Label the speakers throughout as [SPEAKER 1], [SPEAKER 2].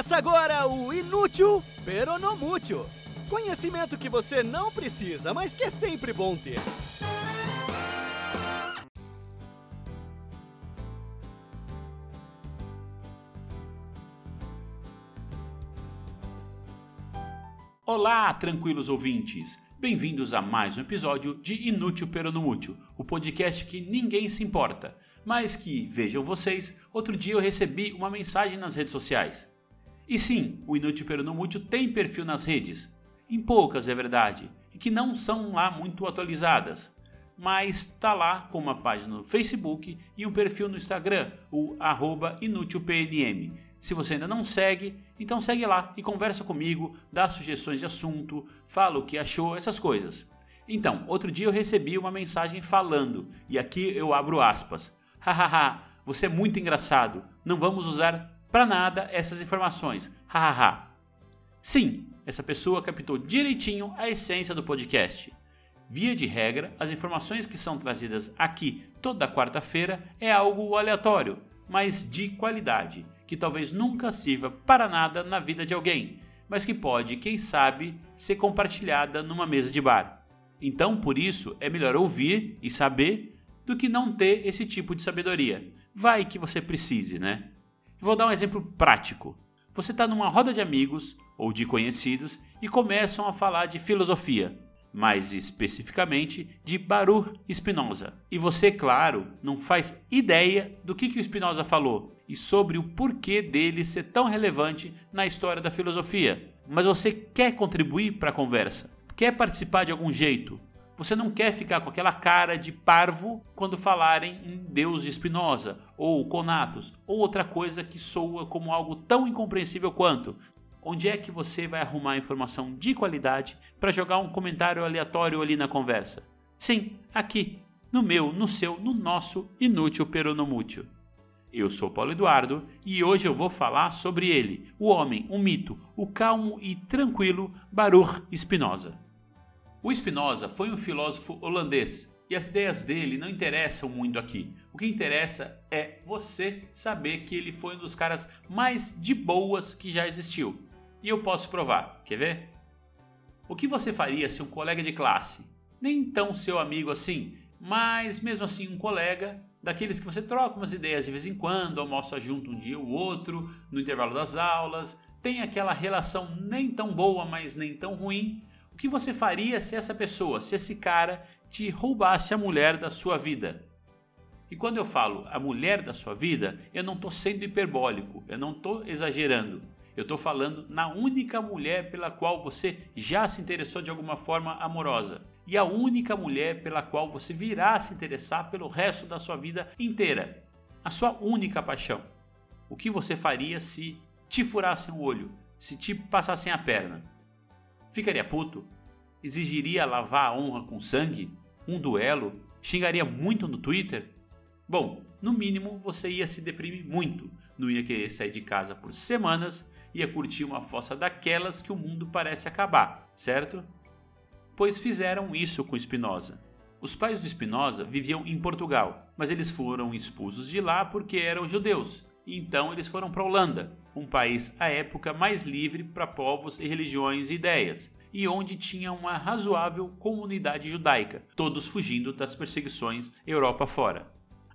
[SPEAKER 1] Começa agora o Inútil Peronomútil. Conhecimento que você não precisa, mas que é sempre bom ter.
[SPEAKER 2] Olá, tranquilos ouvintes! Bem-vindos a mais um episódio de Inútil Peronomútil, o podcast que ninguém se importa, mas que, vejam vocês, outro dia eu recebi uma mensagem nas redes sociais. E sim, o Inútil Peronomútil tem perfil nas redes, em poucas é verdade, e que não são lá muito atualizadas, mas tá lá com uma página no Facebook e um perfil no Instagram, o inútilpnm. Se você ainda não segue, então segue lá e conversa comigo, dá sugestões de assunto, fala o que achou, essas coisas. Então, outro dia eu recebi uma mensagem falando, e aqui eu abro aspas. Hahaha, você é muito engraçado, não vamos usar para nada essas informações. Hahaha. Sim, essa pessoa captou direitinho a essência do podcast. Via de regra, as informações que são trazidas aqui toda quarta-feira é algo aleatório, mas de qualidade, que talvez nunca sirva para nada na vida de alguém, mas que pode, quem sabe, ser compartilhada numa mesa de bar. Então, por isso, é melhor ouvir e saber do que não ter esse tipo de sabedoria. Vai que você precise, né? Vou dar um exemplo prático. Você está numa roda de amigos ou de conhecidos e começam a falar de filosofia, mais especificamente de Baruch Spinoza. E você, claro, não faz ideia do que, que o Spinoza falou e sobre o porquê dele ser tão relevante na história da filosofia. Mas você quer contribuir para a conversa, quer participar de algum jeito. Você não quer ficar com aquela cara de parvo quando falarem em Deus de Spinoza, ou Conatos, ou outra coisa que soa como algo tão incompreensível quanto, onde é que você vai arrumar informação de qualidade para jogar um comentário aleatório ali na conversa? Sim, aqui, no meu, no seu, no nosso inútil peronomútil. Eu sou Paulo Eduardo e hoje eu vou falar sobre ele, o homem, o mito, o calmo e tranquilo Baruch Spinoza. O Spinoza foi um filósofo holandês e as ideias dele não interessam muito aqui. O que interessa é você saber que ele foi um dos caras mais de boas que já existiu. E eu posso provar. Quer ver? O que você faria se um colega de classe, nem tão seu amigo assim, mas mesmo assim um colega, daqueles que você troca umas ideias de vez em quando, almoça junto um dia ou outro, no intervalo das aulas, tem aquela relação nem tão boa, mas nem tão ruim. Que você faria se essa pessoa, se esse cara te roubasse a mulher da sua vida? E quando eu falo a mulher da sua vida, eu não estou sendo hiperbólico, eu não estou exagerando. Eu estou falando na única mulher pela qual você já se interessou de alguma forma amorosa. E a única mulher pela qual você virá se interessar pelo resto da sua vida inteira. A sua única paixão. O que você faria se te furassem o olho? Se te passassem a perna? Ficaria puto? Exigiria lavar a honra com sangue? Um duelo? Xingaria muito no Twitter? Bom, no mínimo você ia se deprimir muito, não ia querer sair de casa por semanas ia curtir uma fossa daquelas que o mundo parece acabar, certo? Pois fizeram isso com Spinoza. Os pais do Spinoza viviam em Portugal, mas eles foram expulsos de lá porque eram judeus. E então eles foram para a Holanda, um país à época mais livre para povos e religiões e ideias, e onde tinha uma razoável comunidade judaica, todos fugindo das perseguições Europa fora.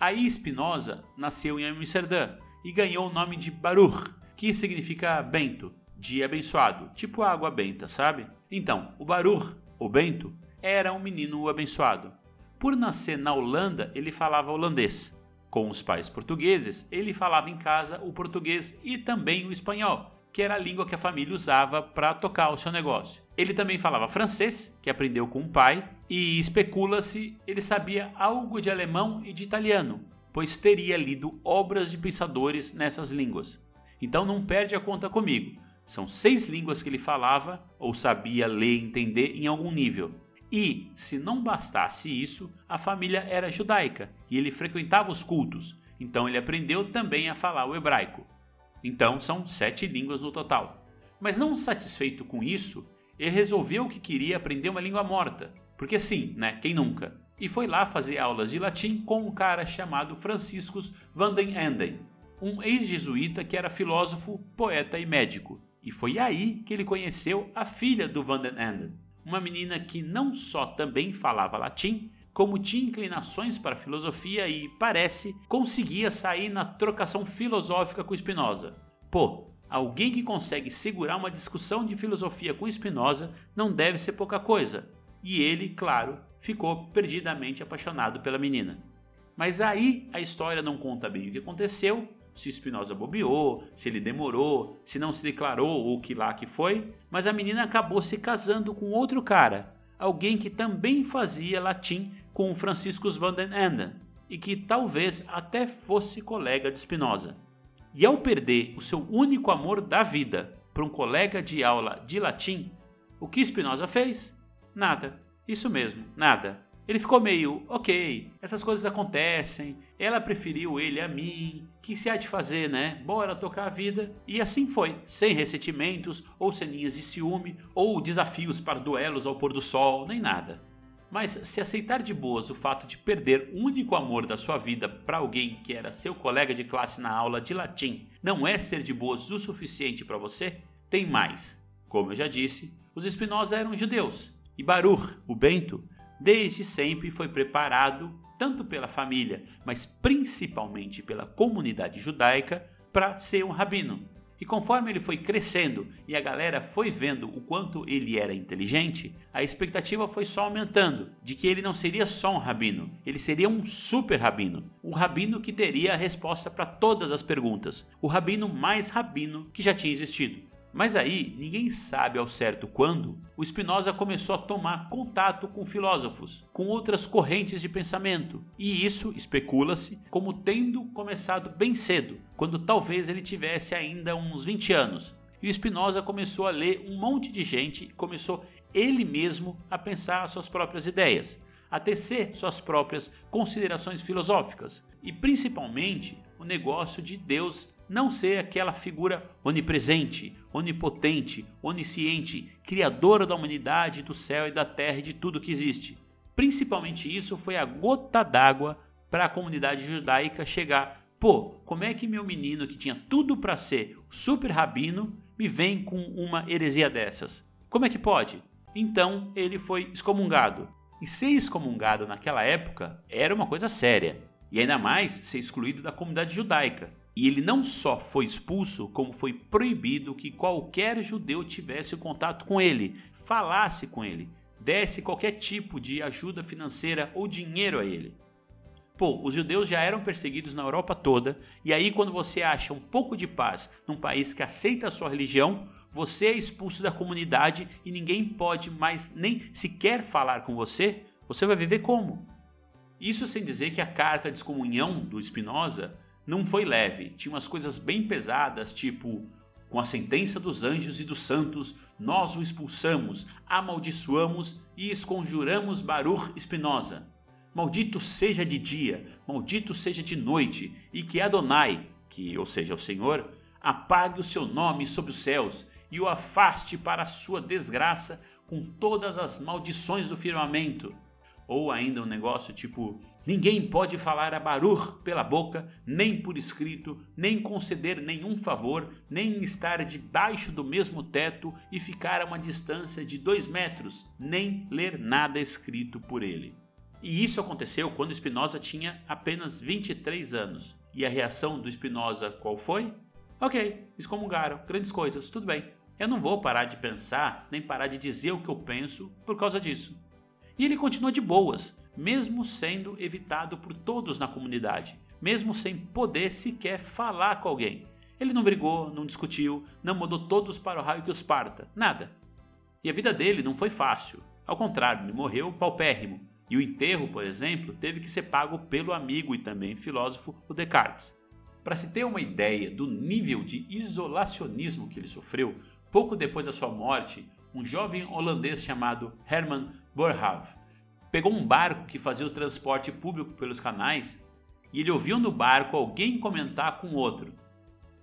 [SPEAKER 2] Aí Spinoza nasceu em Amsterdã e ganhou o nome de Baruch, que significa bento, de abençoado, tipo água benta, sabe? Então, o Baruch, o bento, era um menino abençoado. Por nascer na Holanda, ele falava holandês. Com os pais portugueses, ele falava em casa o português e também o espanhol, que era a língua que a família usava para tocar o seu negócio. Ele também falava francês, que aprendeu com o pai, e especula-se ele sabia algo de alemão e de italiano, pois teria lido obras de pensadores nessas línguas. Então não perde a conta comigo. São seis línguas que ele falava ou sabia ler e entender em algum nível. E, se não bastasse isso, a família era judaica e ele frequentava os cultos, então ele aprendeu também a falar o hebraico. Então são sete línguas no total. Mas não satisfeito com isso, ele resolveu que queria aprender uma língua morta, porque sim, né? Quem nunca? E foi lá fazer aulas de latim com um cara chamado Franciscus van den Enden. um ex-jesuíta que era filósofo, poeta e médico. E foi aí que ele conheceu a filha do Van den Enden, uma menina que não só também falava latim, como tinha inclinações para a filosofia e, parece, conseguia sair na trocação filosófica com Spinoza. Pô, alguém que consegue segurar uma discussão de filosofia com Spinoza não deve ser pouca coisa. E ele, claro, ficou perdidamente apaixonado pela menina. Mas aí a história não conta bem o que aconteceu, se Spinoza bobeou, se ele demorou, se não se declarou ou que lá que foi, mas a menina acabou se casando com outro cara, alguém que também fazia latim com Franciscus van den Enden e que talvez até fosse colega de Spinoza. E ao perder o seu único amor da vida para um colega de aula de latim, o que Spinoza fez? Nada. Isso mesmo, nada. Ele ficou meio, ok, essas coisas acontecem, ela preferiu ele a mim, que se há de fazer, né? Bora tocar a vida. E assim foi, sem ressentimentos, ou ceninhas de ciúme, ou desafios para duelos ao pôr do sol, nem nada. Mas se aceitar de boas o fato de perder o único amor da sua vida para alguém que era seu colega de classe na aula de latim não é ser de boas o suficiente para você, tem mais. Como eu já disse, os Spinoza eram judeus e Baruch, o Bento, desde sempre foi preparado, tanto pela família, mas principalmente pela comunidade judaica, para ser um rabino. E conforme ele foi crescendo e a galera foi vendo o quanto ele era inteligente, a expectativa foi só aumentando de que ele não seria só um rabino, ele seria um super rabino. O rabino que teria a resposta para todas as perguntas, o rabino mais rabino que já tinha existido. Mas aí, ninguém sabe ao certo quando, o Spinoza começou a tomar contato com filósofos, com outras correntes de pensamento, e isso especula-se como tendo começado bem cedo, quando talvez ele tivesse ainda uns 20 anos. E o Spinoza começou a ler um monte de gente e começou ele mesmo a pensar as suas próprias ideias, a tecer suas próprias considerações filosóficas, e principalmente o negócio de Deus não ser aquela figura onipresente, onipotente, onisciente, criadora da humanidade, do céu e da terra e de tudo que existe. Principalmente isso foi a gota d'água para a comunidade judaica chegar. Pô, como é que meu menino que tinha tudo para ser super rabino me vem com uma heresia dessas? Como é que pode? Então ele foi excomungado. E ser excomungado naquela época era uma coisa séria. E ainda mais ser excluído da comunidade judaica. E ele não só foi expulso, como foi proibido que qualquer judeu tivesse contato com ele, falasse com ele, desse qualquer tipo de ajuda financeira ou dinheiro a ele. Pô, os judeus já eram perseguidos na Europa toda, e aí quando você acha um pouco de paz num país que aceita a sua religião, você é expulso da comunidade e ninguém pode mais nem sequer falar com você, você vai viver como? Isso sem dizer que a carta de excomunhão do Spinoza não foi leve, tinha umas coisas bem pesadas, tipo: com a sentença dos anjos e dos santos, nós o expulsamos, amaldiçoamos e esconjuramos Baruch Espinosa. Maldito seja de dia, maldito seja de noite, e que Adonai, que ou seja o Senhor, apague o seu nome sobre os céus e o afaste para a sua desgraça com todas as maldições do firmamento. Ou ainda um negócio tipo: ninguém pode falar a Baruch pela boca, nem por escrito, nem conceder nenhum favor, nem estar debaixo do mesmo teto e ficar a uma distância de dois metros, nem ler nada escrito por ele. E isso aconteceu quando Spinoza tinha apenas 23 anos. E a reação do Spinoza qual foi? Ok, excomungaram, grandes coisas, tudo bem. Eu não vou parar de pensar, nem parar de dizer o que eu penso por causa disso. E ele continua de boas, mesmo sendo evitado por todos na comunidade, mesmo sem poder sequer falar com alguém. Ele não brigou, não discutiu, não mandou todos para o raio que os parta, nada. E a vida dele não foi fácil. Ao contrário, ele morreu paupérrimo. E o enterro, por exemplo, teve que ser pago pelo amigo e também filósofo o Descartes. Para se ter uma ideia do nível de isolacionismo que ele sofreu, pouco depois da sua morte, um jovem holandês chamado Herman Boerhaave pegou um barco que fazia o transporte público pelos canais e ele ouviu no barco alguém comentar com outro.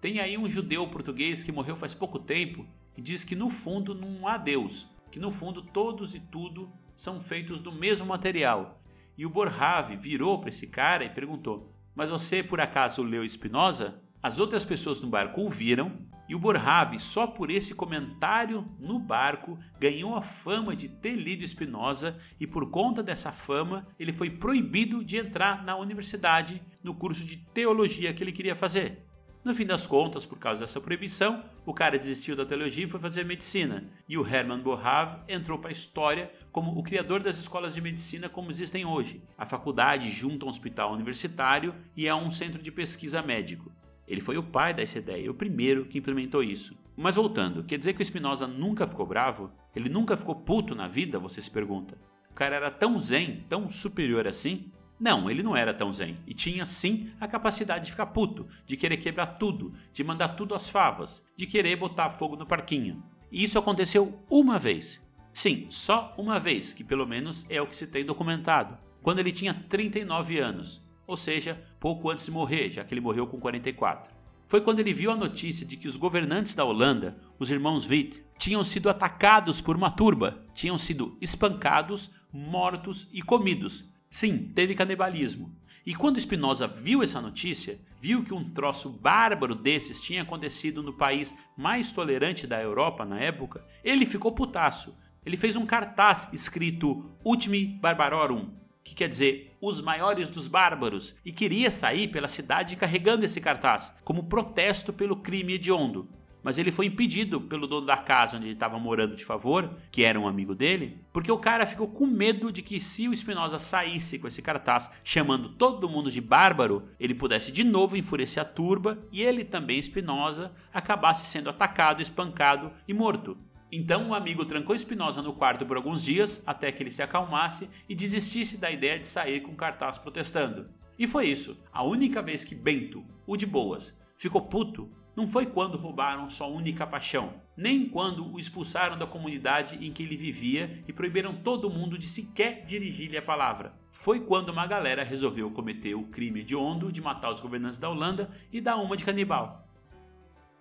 [SPEAKER 2] Tem aí um judeu português que morreu faz pouco tempo e diz que no fundo não há Deus, que no fundo todos e tudo são feitos do mesmo material. E o Borrave virou para esse cara e perguntou: Mas você por acaso leu Spinoza? As outras pessoas no barco ouviram e o Borrave, só por esse comentário no barco, ganhou a fama de ter lido Spinoza e por conta dessa fama ele foi proibido de entrar na universidade no curso de teologia que ele queria fazer. No fim das contas, por causa dessa proibição, o cara desistiu da teologia e foi fazer medicina. E o Hermann Boerhaave entrou para a história como o criador das escolas de medicina como existem hoje. A faculdade junto a um hospital universitário e é um centro de pesquisa médico. Ele foi o pai dessa ideia, o primeiro que implementou isso. Mas voltando, quer dizer que o Spinoza nunca ficou bravo? Ele nunca ficou puto na vida? Você se pergunta. O cara era tão zen, tão superior assim? Não, ele não era tão zen e tinha sim a capacidade de ficar puto, de querer quebrar tudo, de mandar tudo às favas, de querer botar fogo no parquinho. E isso aconteceu uma vez. Sim, só uma vez, que pelo menos é o que se tem documentado. Quando ele tinha 39 anos, ou seja, pouco antes de morrer, já que ele morreu com 44. Foi quando ele viu a notícia de que os governantes da Holanda, os irmãos Witt, tinham sido atacados por uma turba, tinham sido espancados, mortos e comidos. Sim, teve canibalismo. E quando Spinoza viu essa notícia, viu que um troço bárbaro desses tinha acontecido no país mais tolerante da Europa na época, ele ficou putaço. Ele fez um cartaz escrito Ultimi Barbarorum, que quer dizer os maiores dos bárbaros, e queria sair pela cidade carregando esse cartaz, como protesto pelo crime hediondo. Mas ele foi impedido pelo dono da casa onde ele estava morando de favor, que era um amigo dele, porque o cara ficou com medo de que se o Espinosa saísse com esse cartaz chamando todo mundo de bárbaro, ele pudesse de novo enfurecer a turba e ele também, Espinosa, acabasse sendo atacado, espancado e morto. Então o amigo trancou Espinosa no quarto por alguns dias até que ele se acalmasse e desistisse da ideia de sair com cartaz protestando. E foi isso. A única vez que Bento, o de boas, ficou puto não foi quando roubaram sua única paixão, nem quando o expulsaram da comunidade em que ele vivia e proibiram todo mundo de sequer dirigir-lhe a palavra. Foi quando uma galera resolveu cometer o crime hediondo de matar os governantes da Holanda e dar uma de canibal.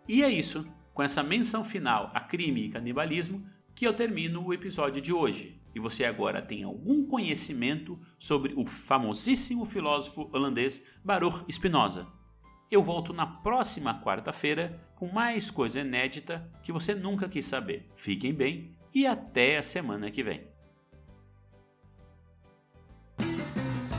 [SPEAKER 2] E é isso com essa menção final a crime e canibalismo que eu termino o episódio de hoje. E você agora tem algum conhecimento sobre o famosíssimo filósofo holandês Baruch Spinoza. Eu volto na próxima quarta-feira com mais coisa inédita que você nunca quis saber. Fiquem bem e até a semana que vem.